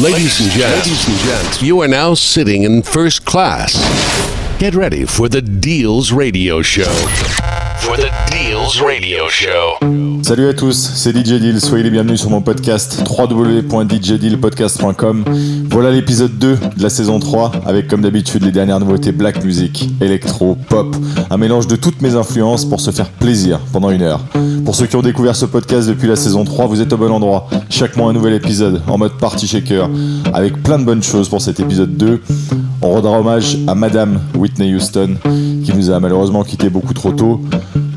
Ladies and gents, ladies and gents, you are now sitting in first class. Get ready for the Deals Radio Show. For the Deals Radio. Salut à tous, c'est DJ Deal, soyez les bienvenus sur mon podcast www.djdealpodcast.com. Voilà l'épisode 2 de la saison 3 avec comme d'habitude les dernières nouveautés black music, électro, pop, un mélange de toutes mes influences pour se faire plaisir pendant une heure. Pour ceux qui ont découvert ce podcast depuis la saison 3, vous êtes au bon endroit. Chaque mois un nouvel épisode en mode party shaker avec plein de bonnes choses pour cet épisode 2. On rendra hommage à Madame Whitney Houston qui nous a malheureusement quitté beaucoup trop tôt.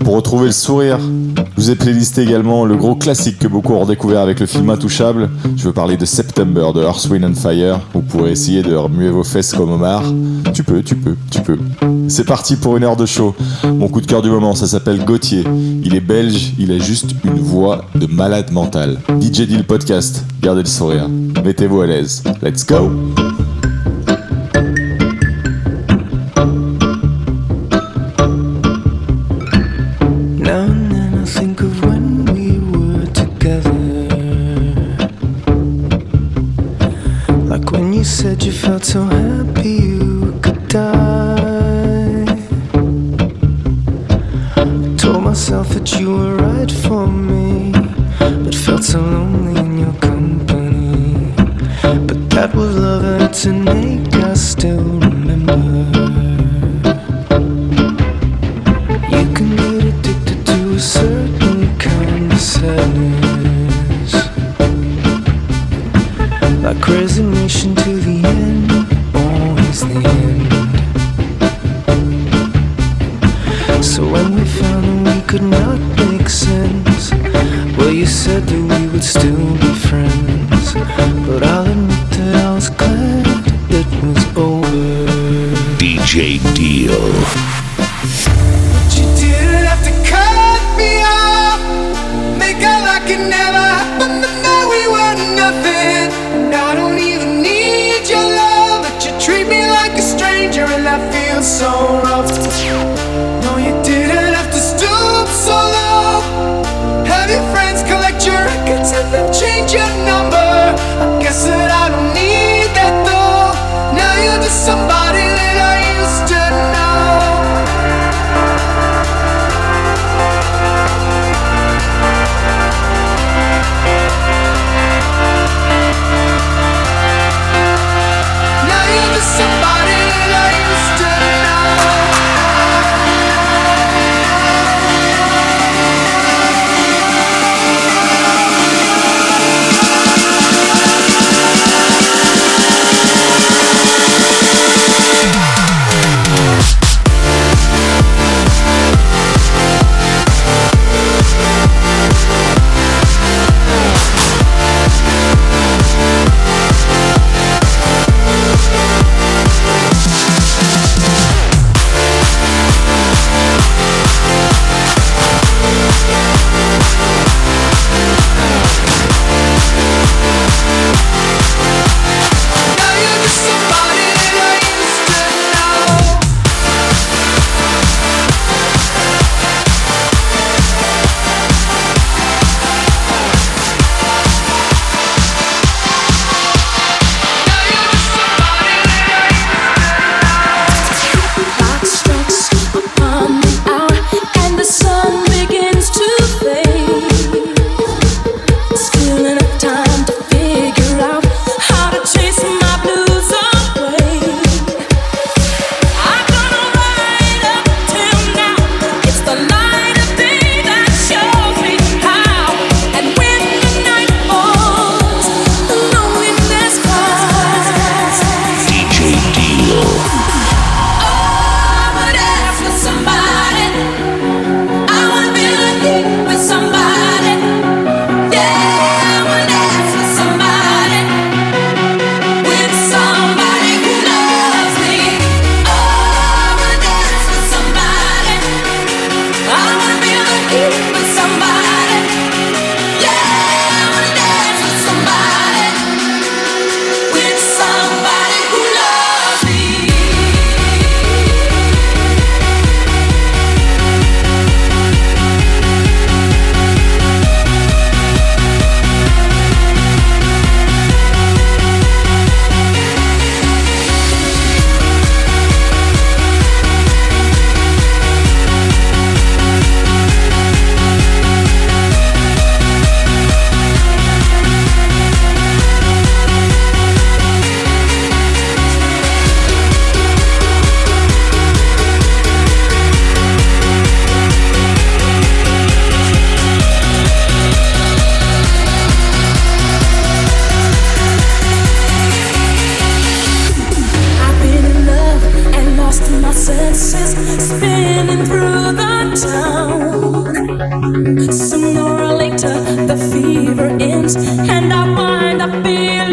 Pour retrouver le sourire, je vous ai playlisté également le gros classique que beaucoup ont redécouvert avec le film Intouchable. Je veux parler de September de Earth, Wind and Fire. Vous pourrez essayer de remuer vos fesses comme Omar. Tu peux, tu peux, tu peux. C'est parti pour une heure de show. Mon coup de cœur du moment, ça s'appelle Gauthier. Il est belge, il a juste une voix de malade mental. DJ Deal Podcast, gardez le sourire. Mettez-vous à l'aise. Let's go! Well, you said that we would still be friends,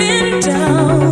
I'm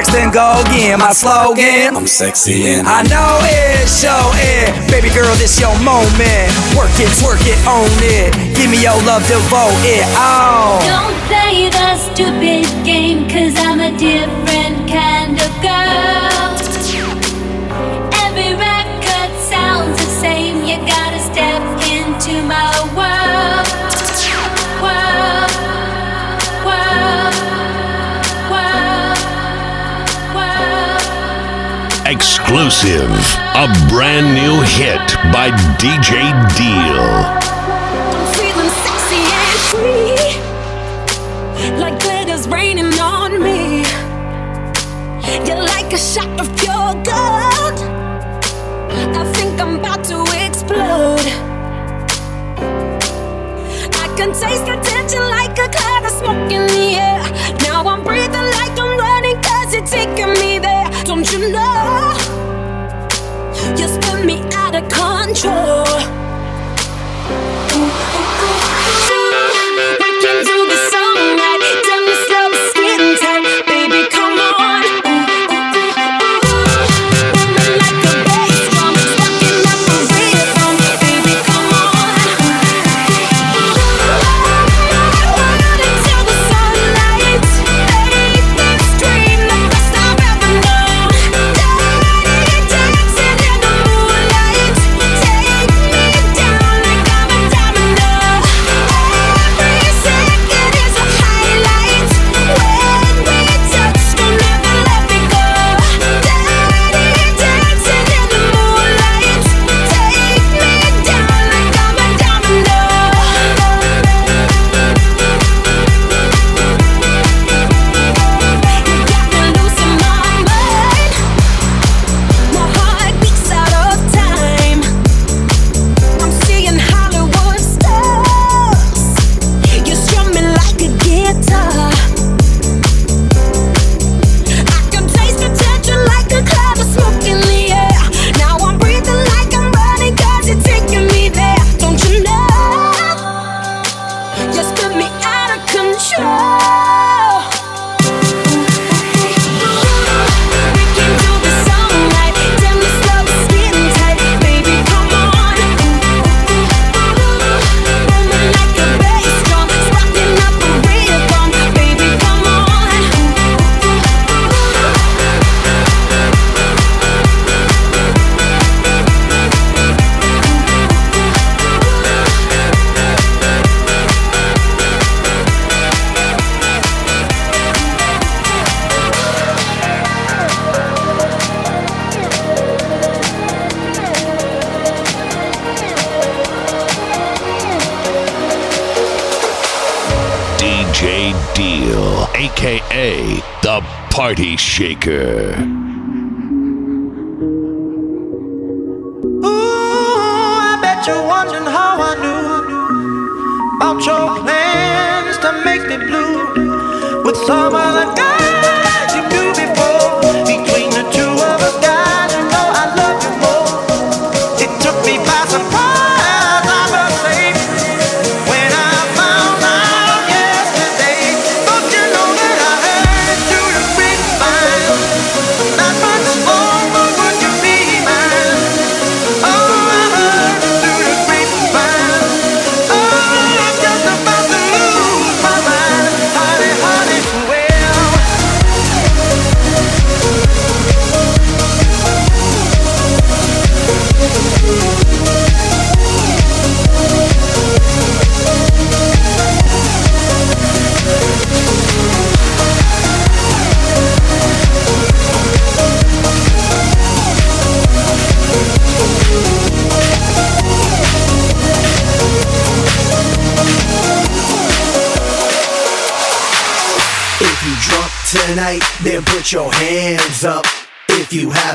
relaxed and go again. My slogan I'm sexy and I know it, show it. Baby girl, this your moment. Work it, twerk it, own it. Give me your love, devote it. all. Don't say exclusive, a brand new hit by DJ Deal. like glitter's raining on me. You're like a shot of pure gold. I think I'm about to explode. I can taste the tension like a cloud of smoke in the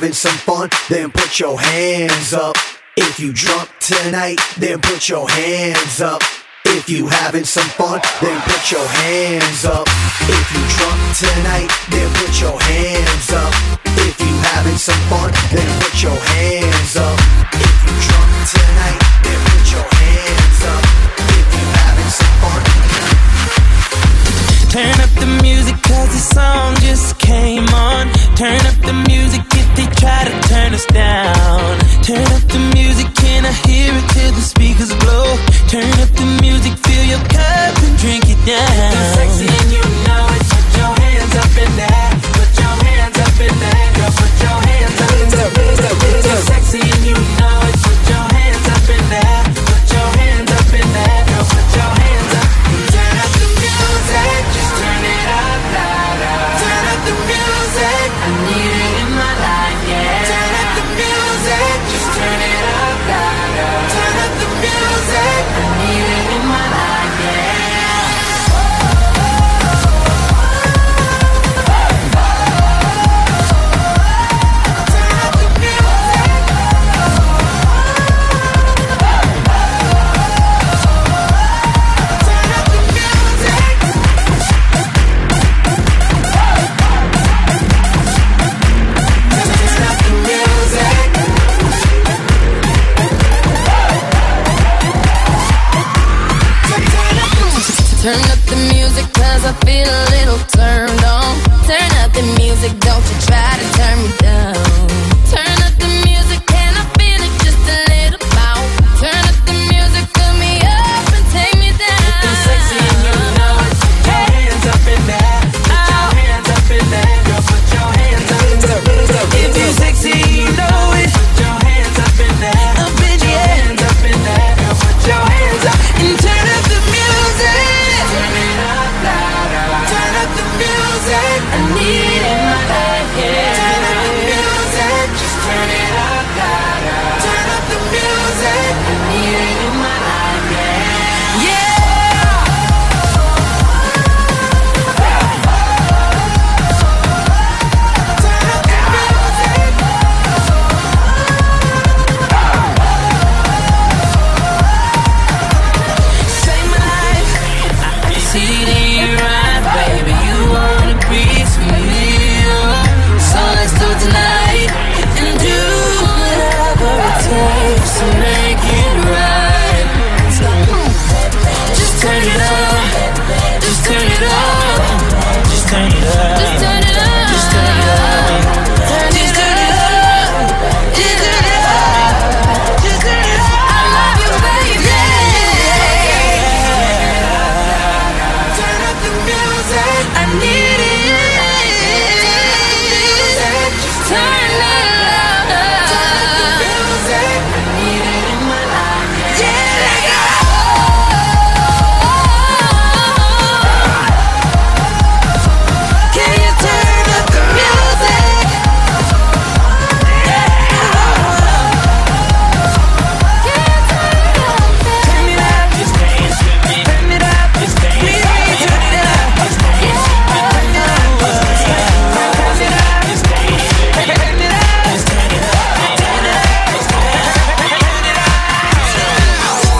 having some fun, then put your hands up. If you drunk tonight, then put your hands up. If you having some fun, then put your hands up. If you drunk tonight, then put your hands up. If you having some fun, then put your hands up. If you drunk tonight, then put your hands up. If you having some fun. Turn up the music cause the song just came on. Turn up the music try to turn us down. Turn up the music, can I hear it till the speakers blow? Turn up the music, fill your cup and drink it down.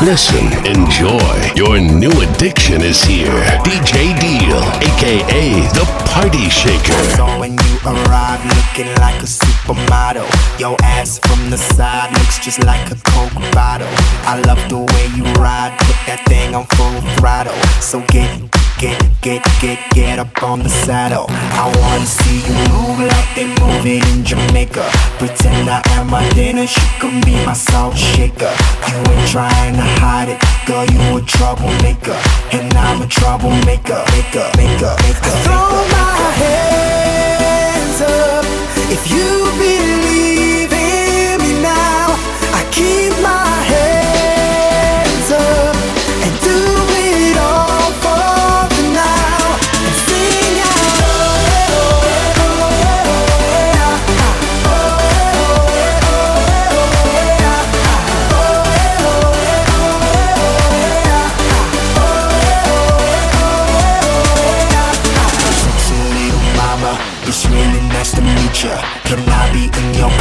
Listen, enjoy. Your new addiction is here. DJ Deal, aka the Party Shaker. So when you arrive looking like a supermodel Your ass from the side looks just like a coke bottle I love the way you ride, put that thing on full throttle So get, get, get, get, get up on the saddle. I wanna see you move like they move it in Jamaica. Pretend I am my Dennis, you can be my salt shaker. You ain't trying to hide it, girl you a troublemaker. And I'm a troublemaker, maker, maker, maker, Throw my hands up if you believe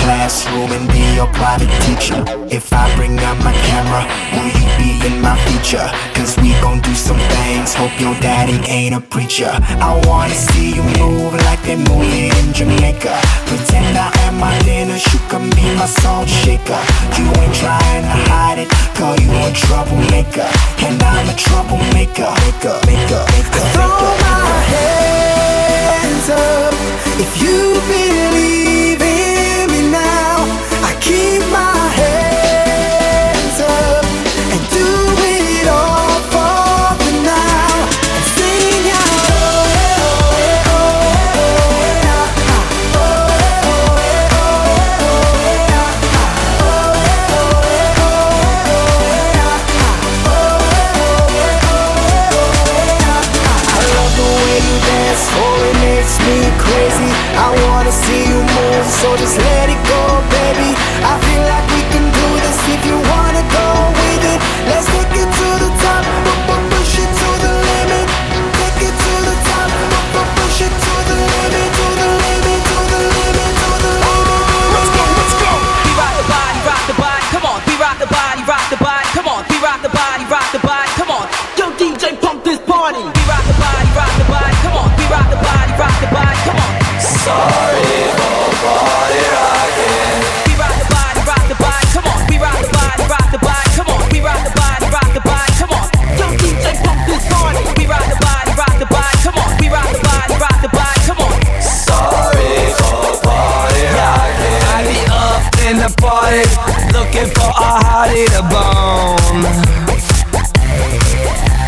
classroom and be your private teacher? If I bring out my camera, will you be in my feature? Cause we gon' do some things, hope your daddy ain't a preacher. I wanna see you move like they move in Jamaica. Pretend I am my dinner, you can be my salt shaker. You ain't trying to hide it, girl, you a troublemaker. And I'm a troublemaker. Maker, maker, maker, Throw maker. my hands up if you believe I wanna see you move, so just let it go, baby. I feel like we can do this if you wanna go with it. Let's party, looking for a hottie to bone.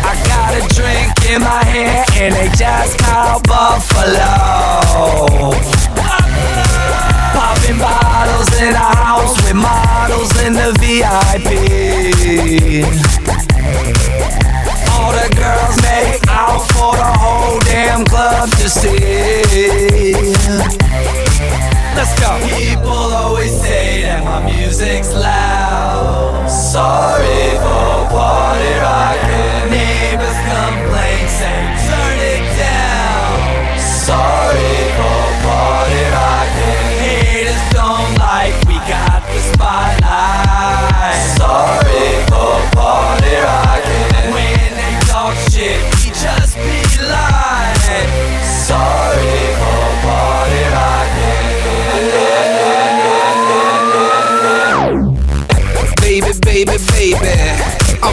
I got a drink in my hand and they just call Buffalo. Popping bottles in a house with models in the VIP. All the girls make out for the whole damn club to see. Let's go. People always say that my music's loud. Sorry for party rocking.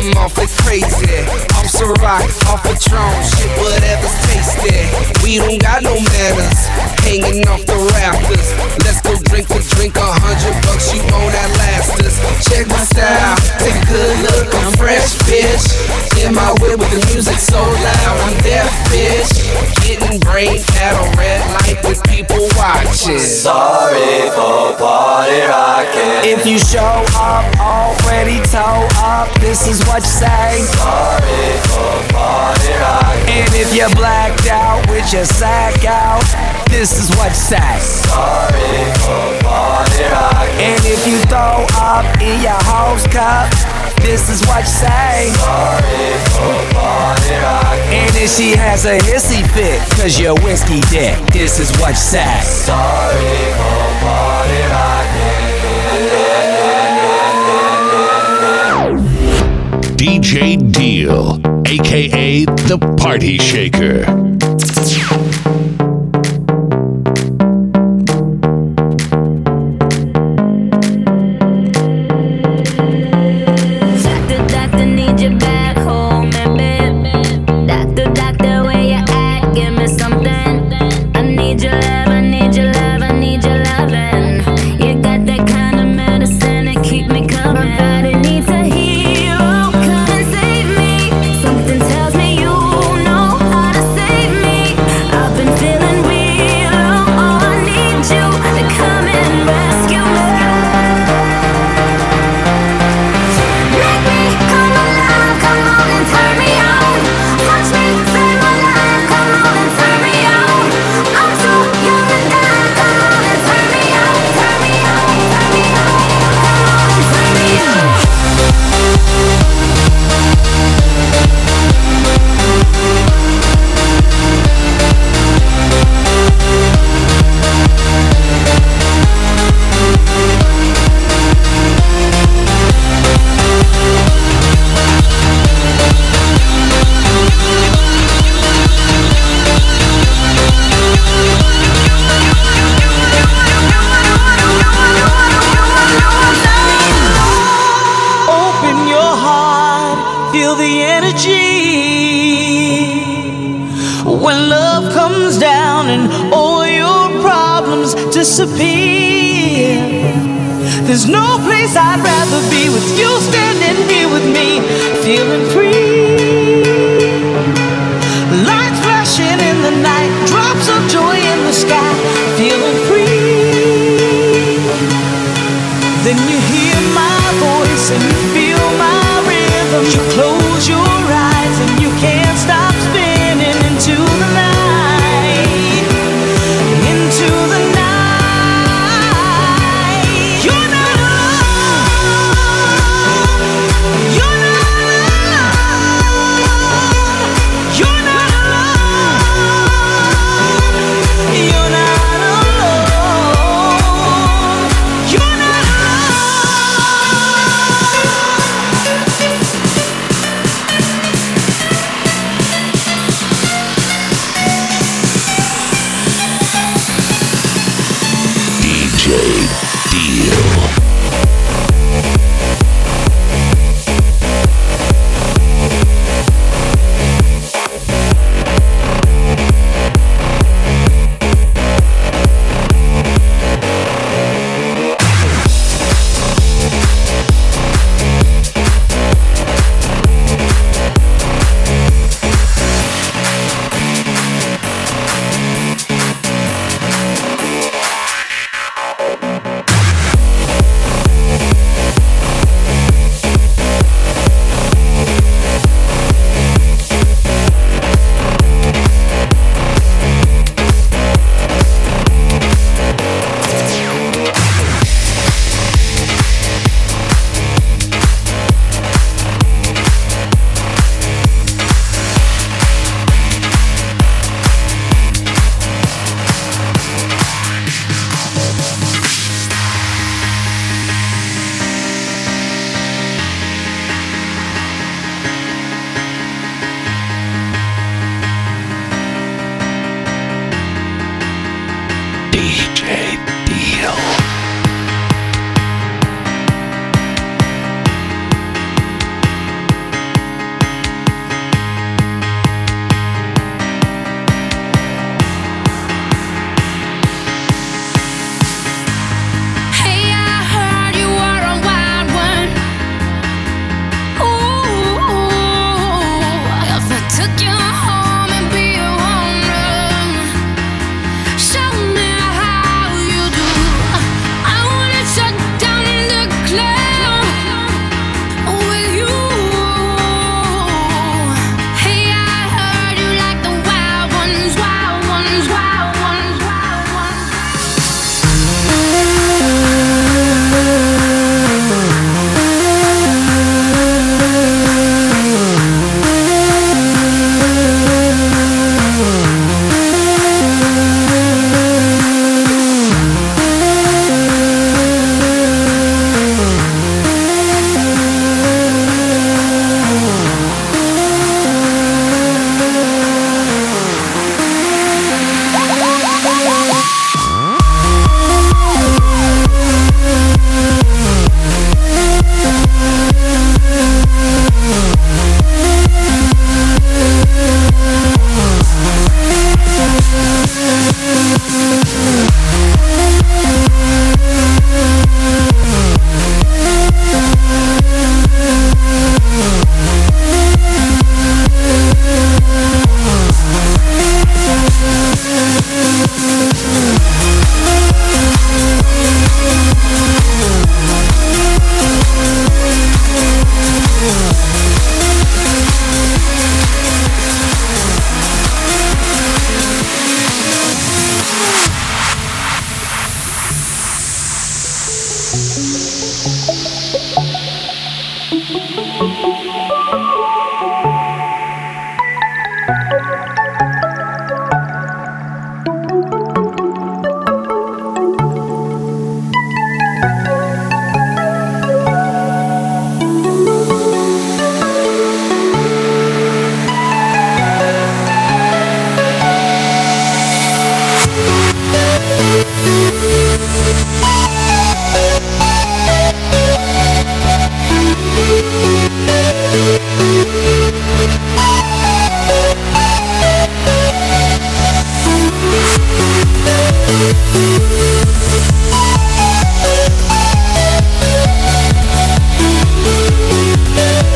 I'm awfully crazy. Off Ciroc, off Patron, shit, whatever's tasty. We don't got no manners, hanging off the rafters. Let's go drink for drink, a hundred bucks, you own that last us. Check my style, take a good look, I'm fresh, bitch. In my whip with the music so loud, I'm deaf, bitch. Getting brain at a red light with people watching. Sorry for party rocking. If you show up already toe up, this is what you say. Sorry for party rocking. And if you're blacked out with your sack out, this is what rocking. And if you throw up in your host cup, this is what you say. Sorry. And if she has a hissy fit, cause you're whiskey dick, this is what say. DJ Deal, aka the Party Shaker.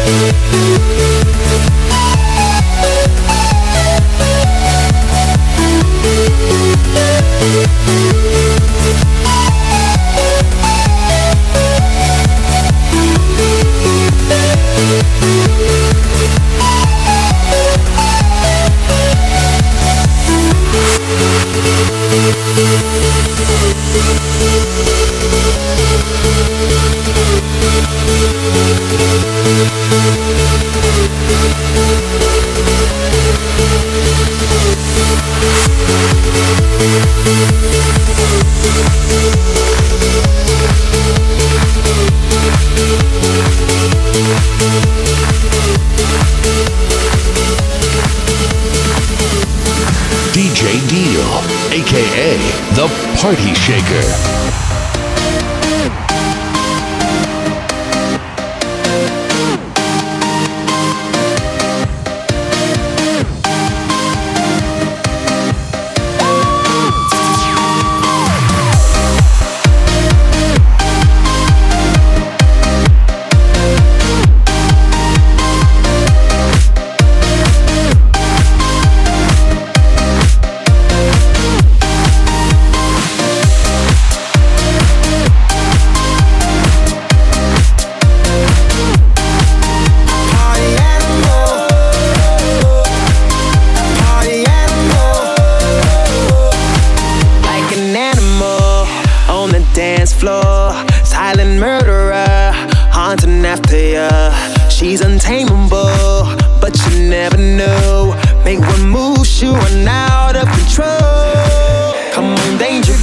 Thank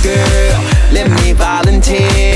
girl, let me volunteer.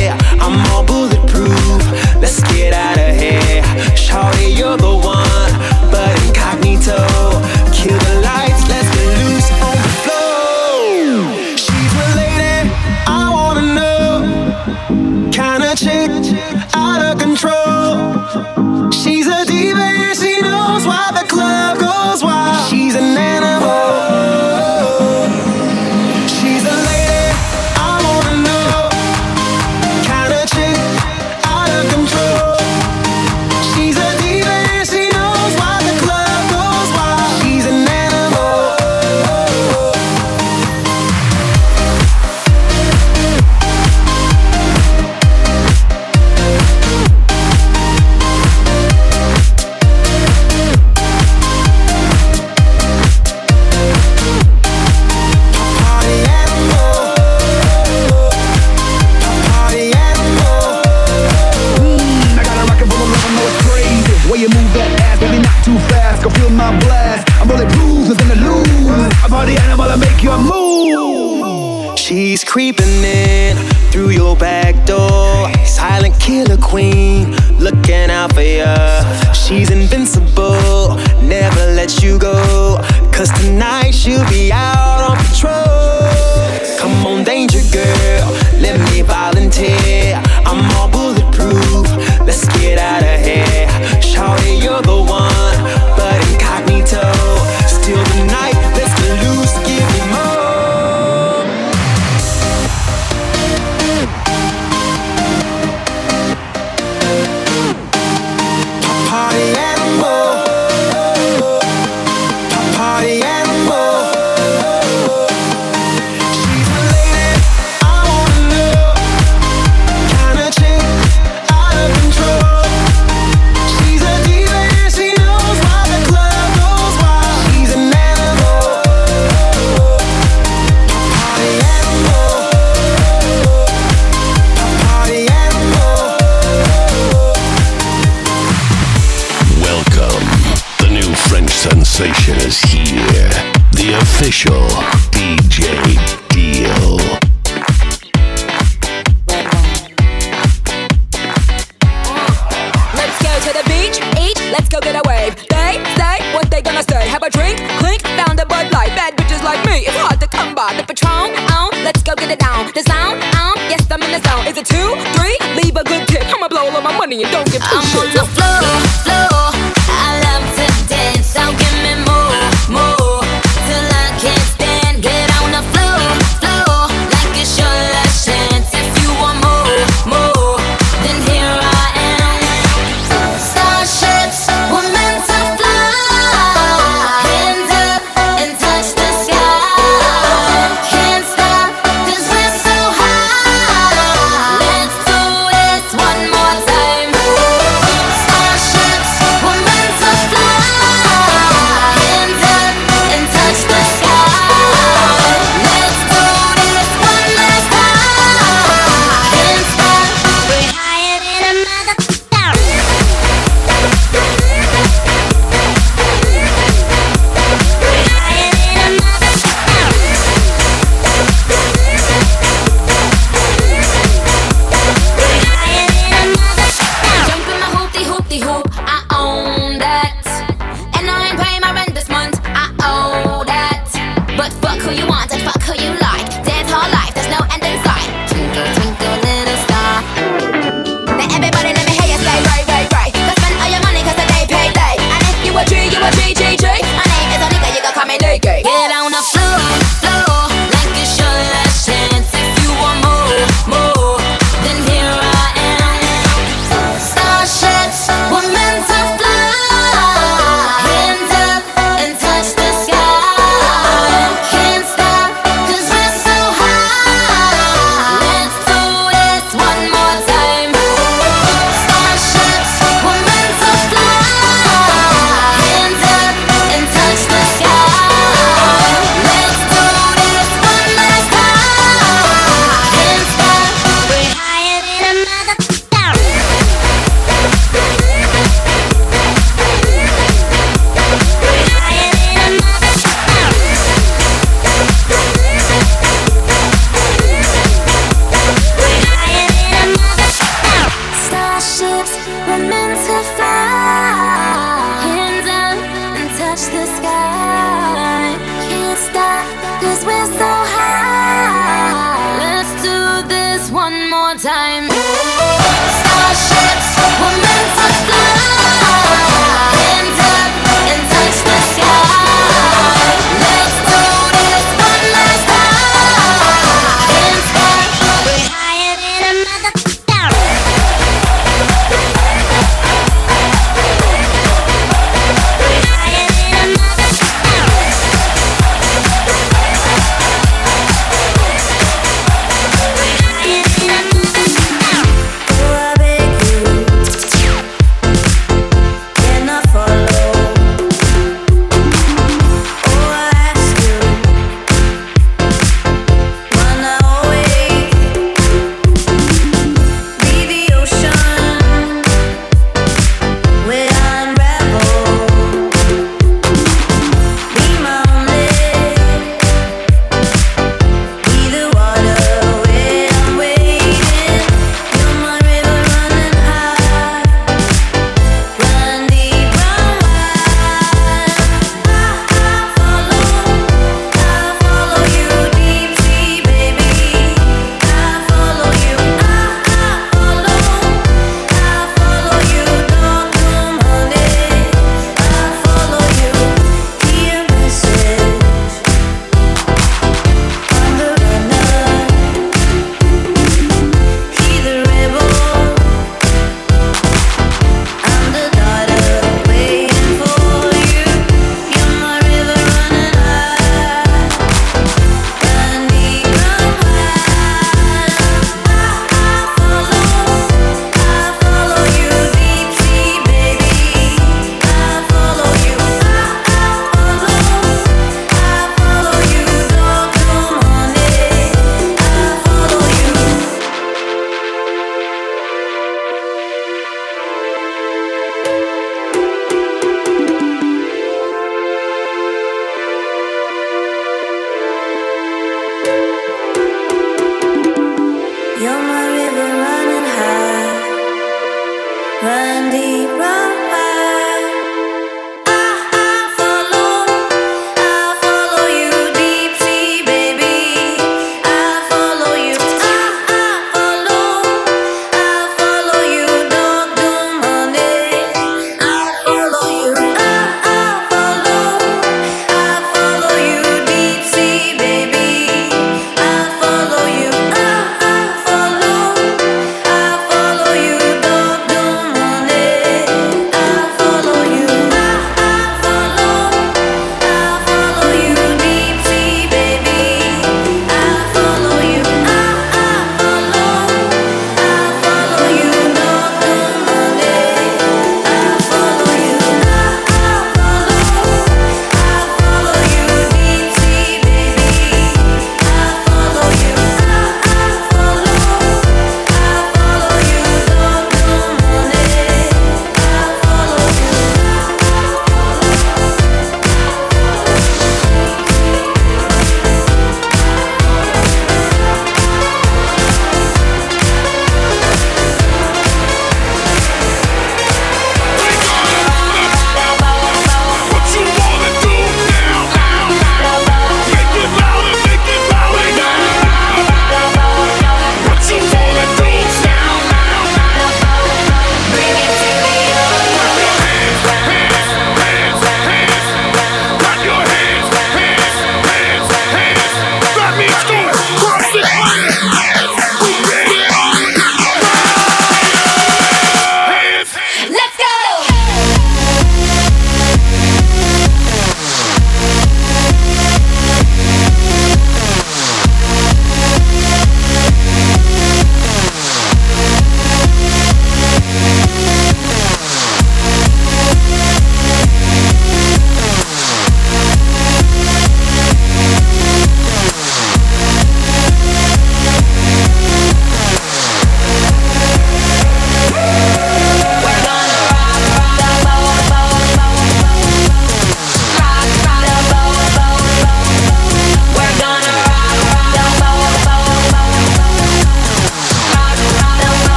Party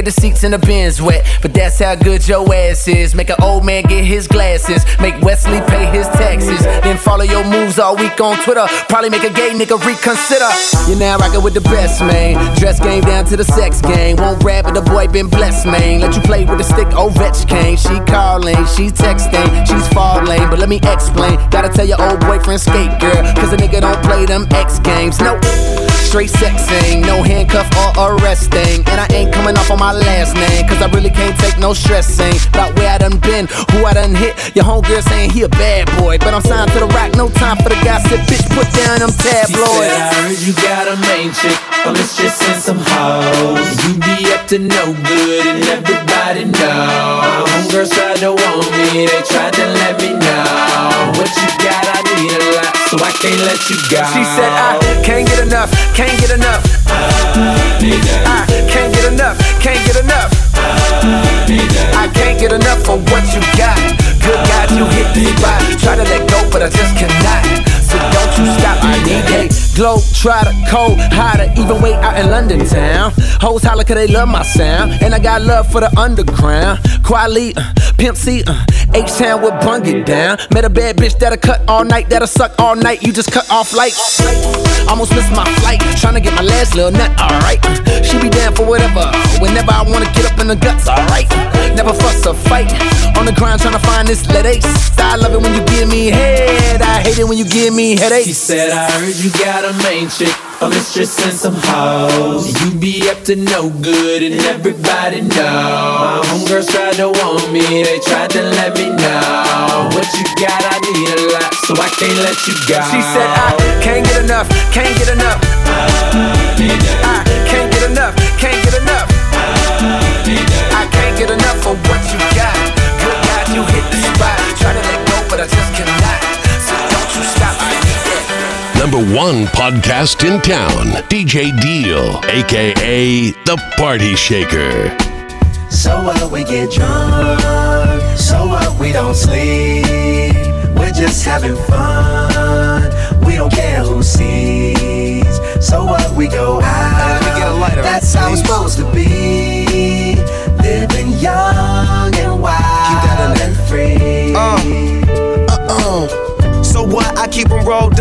get the seats in the bins wet, but that's how good your ass is. Make an old man get his glasses, make Wesley pay his taxes, then follow your moves all week on Twitter. Probably make a gay nigga reconsider. You're now rocking with the best, man. Dress game down to the sex game. Won't rap, but the boy been blessed, man. Let you play with a stick, oh, Ovechkin. She calling, she texting, she's falling. But let me explain. Gotta tell your old boyfriend skate, girl. Cause a nigga don't play them X games. Nope. Straight sexing, no handcuff or arresting. And I ain't coming off on my last name. Cause I really can't take no stressing. About where I done been, who I done hit. Your homegirl saying he a bad boy. But I'm signed to the rock, no time for the gossip. Bitch, put down them tabloids. She said. I heard you got a main chick, a mistress and some hoes. You be up to no good and everybody know. My homegirls tried to want me, they tried to let me know. What you got, I need a lot, so I can't let you go. She said, I can't get enough, can't get enough. I can't get enough, can't get enough. I can't get enough of what you got. Good God, you hit the spot. Try to let go, but I just cannot. So don't you stop, I need a glow, try to cold, hotter, even way out in London town. Hoes holler cause they love my sound. And I got love for the underground. Kweli, uh, Pimp C, uh, H-Town will bung it down. Met a bad bitch that'll cut all night, that'll suck all night. You just cut off like almost missed my flight. Tryna get my last little nut, alright. She be down for whatever. Whenever I wanna get up in the guts, alright. Never fuss or fight. On the grind tryna find this ace. I love it when you give me head. I hate it when you give me headaches. She said, I heard you got a main chick, a mistress and some hoes. You be up to no good and everybody know. My homegirls tried to want me, they tried to let me know. What you got, I need a lot, so I can't let you go. She said, I can't get enough, can't get enough. I I can't get enough, can't get enough. I can't get enough of what you got. Good God, you hit the spot. Try to let go, but I just cannot. So don't you stop, I need that. Number one podcast in town, DJ Deal, aka The Party Shaker. So what we get drunk, so what we don't sleep. We're just having fun. We don't care who sees. So what we go out. we That's how it's supposed to rolled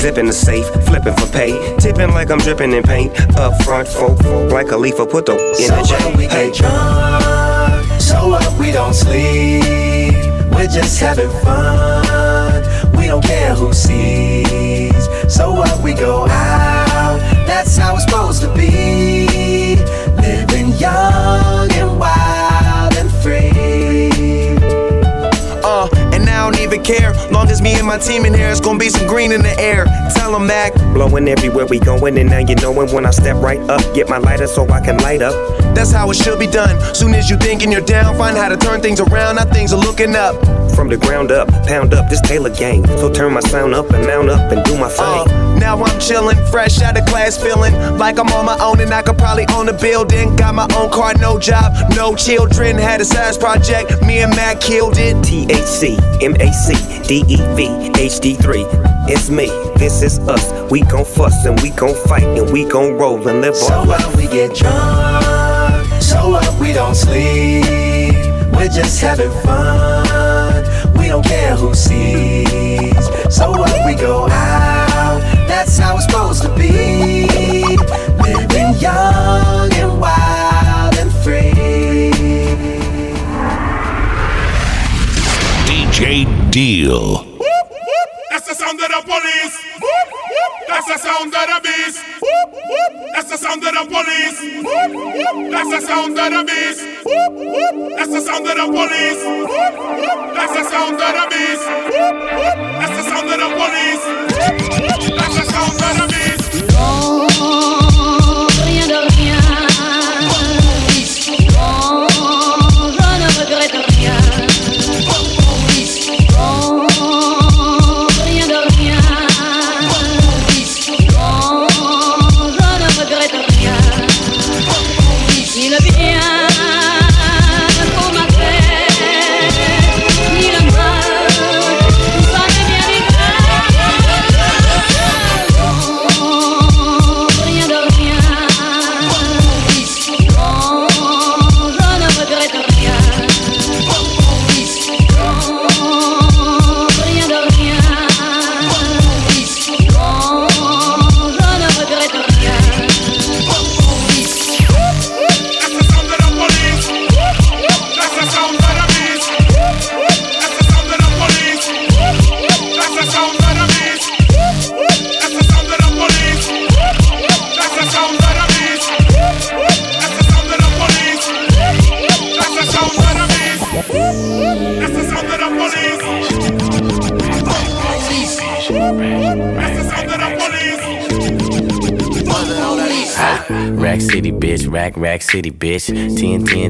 Zipping the safe, flipping for pay. Tipping like I'm dripping in paint. Up front, folk, like a leaf, put the in So the J. what we get drunk, so what we don't sleep. We're just having fun. We don't care who sees. So what we go out. That's how it's supposed to be. Living young and wild even care. Long as me and my team in here, it's gonna be some green in the air. Tell 'em Mac. Blowing everywhere we going, and now you knowin' when I step right up. Get my lighter so I can light up. That's how it should be done. Soon as you thinking you're down, find how to turn things around. Now things are looking up. From the ground up, pound up this Taylor gang. So turn my sound up and mount up and do my thing. Uh, now I'm chillin', fresh out of class, feeling like I'm on my own and I could probably own a building. Got my own car, no job, no children. Had a science project, me and Matt killed it. THC, MAC, DEV, HD3. It's me, this is us. We gon' fuss and we gon' fight and we gon' roll and live So our life. what we get drunk, so what we don't sleep. We're just having fun. We don't care who sees. City, bitch. 10, 10, 10,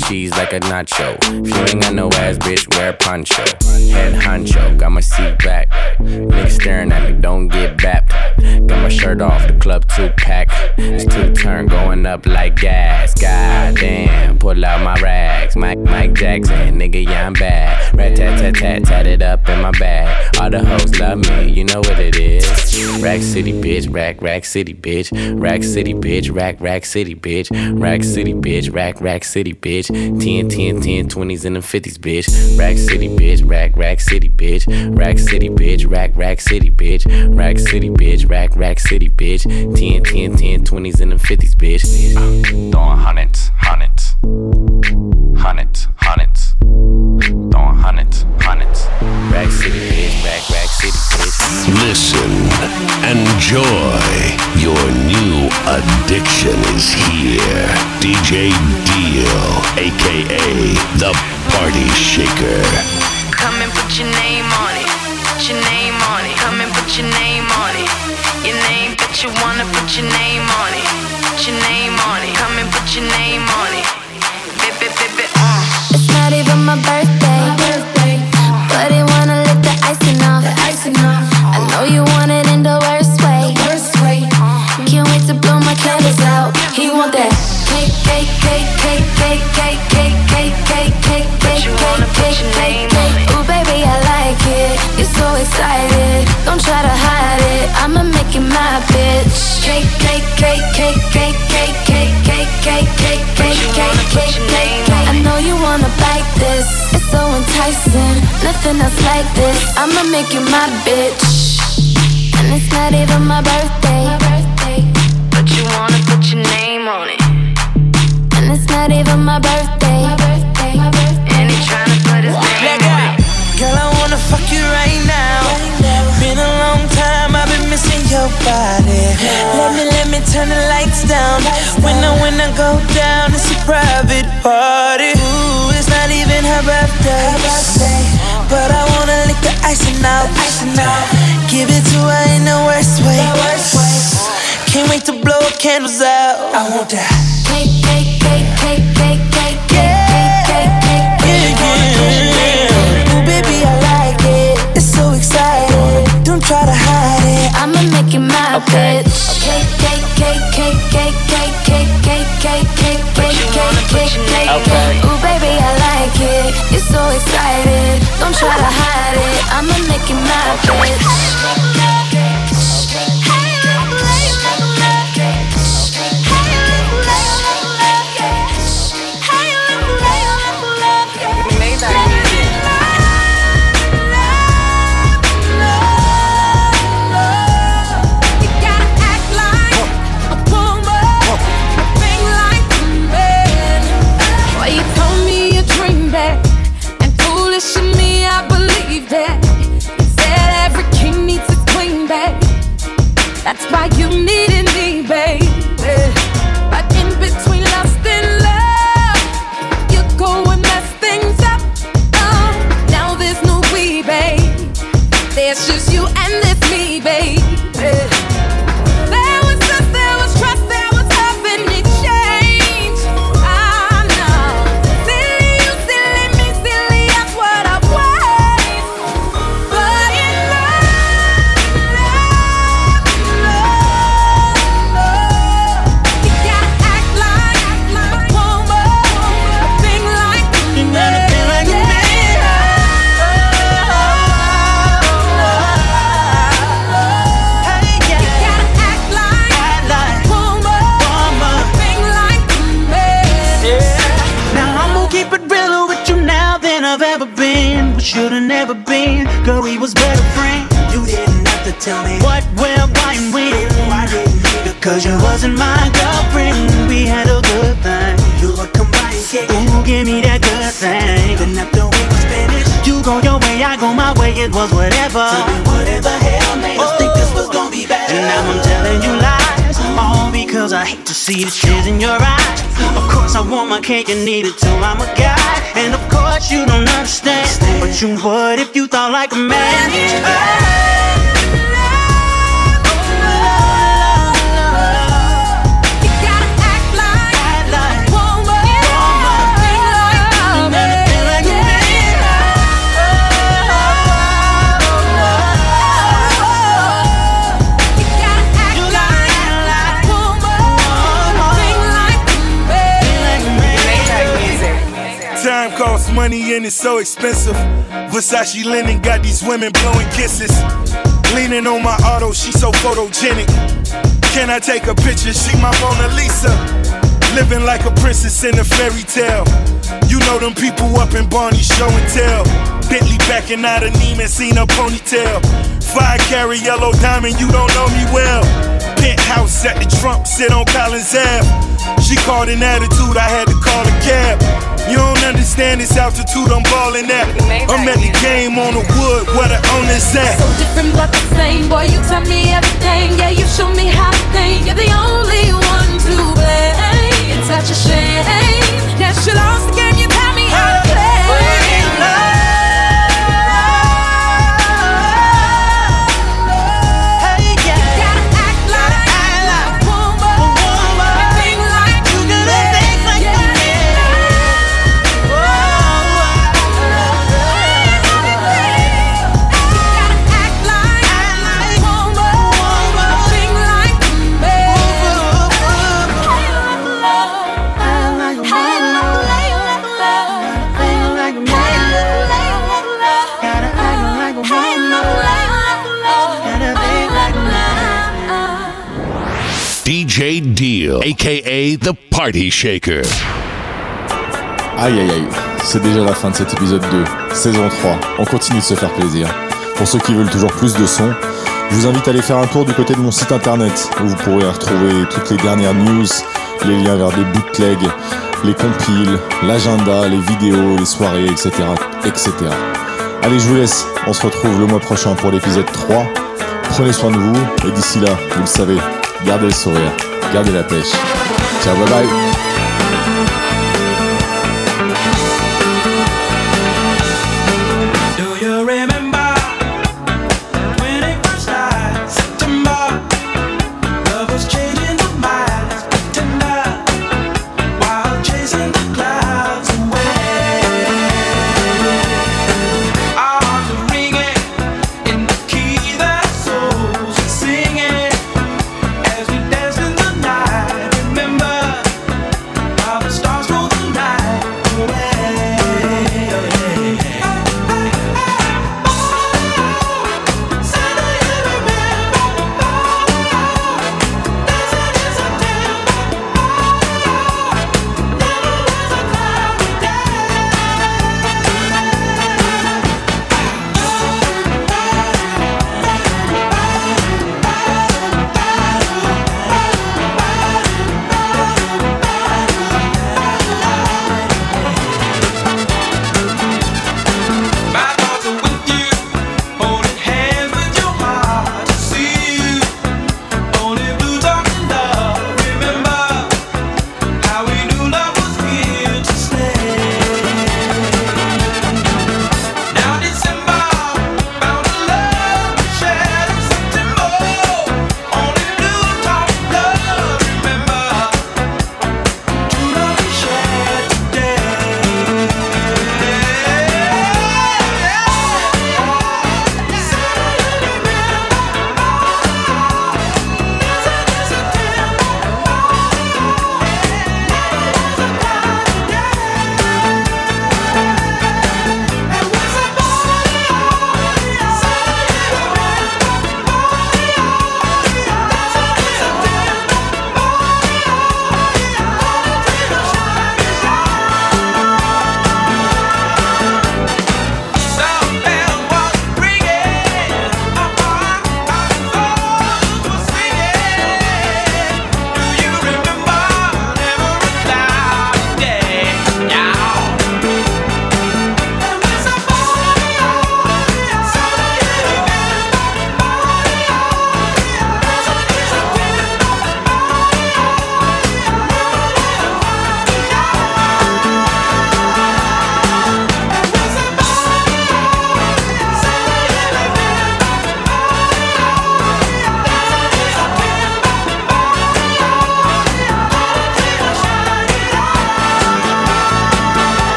cheese like a nacho. If you ain't got no ass, bitch, wear a poncho. Head honcho, got my seat back. Niggas staring at me, don't get bapped. Got my shirt off, the club two pack. It's two turn going up like gas. God damn, pull out my rags. Mike, Mike Jackson, nigga, yeah, I'm bad. Rat tat tat tat, tat it up in my bag. All the hoes love me, you know what it is. Rack City, bitch, rack, rack city, bitch. Rack City, bitch, rack, rack city, bitch. Rack City, bitch, rack, rack city, bitch. 10, 10, 10, 20s and the 50s, bitch. Rack City, bitch, rack, rack city, bitch. Rack City, bitch, rack, rack city, bitch. Rack City, bitch, rack, rack city, bitch. 10, 10, 10, 20s and the 50s, bitch. Uh, throwing hundreds, hundreds. Hundreds, hundreds. Throwing hundreds, hundreds. Rack City, bitch, rack, rack city, bitch. Listen, enjoy. Your new addiction is here. DJ Deal, aka the Party Shaker. Come and put your name on it. Put your name on it. Come and put your name on it. Your name, but you wanna put your name on it. Put your name on it. Come and put your name on it. Bip, bip, bip, bip, uh. It's not even my birthday. But he wanna lick nothing else like this. I'ma make you my bitch. And it's not even my birthday. But you wanna put your name on it. And it's not even my birthday. And he tryna put his name on it. Girl, I wanna fuck you right now. Been a long time, I've been missing your body. Let me, let me turn the lights down. When I, when I go down, it's a private party. Ooh, it's not even her birthday. But I wanna lick the icing out. Give it to her in the worst way. worst way Can't wait to blow candles out. I want that. Cake, cake, cake, cake, cake, cake, cake, cake, cake, cake, cake. Ooh, baby, I like it. It's so exciting. Don't try to hide it. I'ma make you my bitch. Cake, cake, cake, cake, cake, cake, cake, cake, cake, cake, cake, cake, cake, cake, you're so excited. Don't try to hide it. I'ma make it my bed. Cake and eat it too. I'm a guy, and of course you don't understand. But you would if you thought like a man. Money and it's so expensive. Versace linen got these women blowing kisses. Leaning on my auto, she so photogenic. Can I take a picture? She my Mona Lisa. Living like a princess in a fairy tale. You know them people up in Barney show and tell. Bentley backing out of Neiman, seen a ponytail. Five carry yellow diamond, you don't know me well. Penthouse at the Trump, sit on Collins Ave. She called an attitude, I had to call a cab. You don't understand this altitude I'm ballin' at. I'm at the game on the wood, where the owner's at. So different but the same. Boy, you tell me everything. Yeah, you show me how to think. You're the only one to blame. It's such a shame. Yes, you lost the game. Aka the Party Shaker. Aïe aïe aïe, c'est déjà la fin de cet épisode 2, saison 3. On continue de se faire plaisir. Pour ceux qui veulent toujours plus de son, je vous invite à aller faire un tour du côté de mon site internet où vous pourrez retrouver toutes les dernières news, les liens vers des bootlegs, les compiles, l'agenda, les vidéos, les soirées, etc., etc. Allez, je vous laisse. On se retrouve le mois prochain pour l'épisode 3. Prenez soin de vous et d'ici là, vous le savez, gardez le sourire, gardez la pêche. Ciao, bye bye.